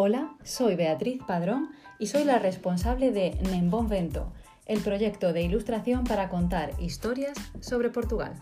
Hola, soy Beatriz Padrón y soy la responsable de Nembón Vento, el proyecto de ilustración para contar historias sobre Portugal.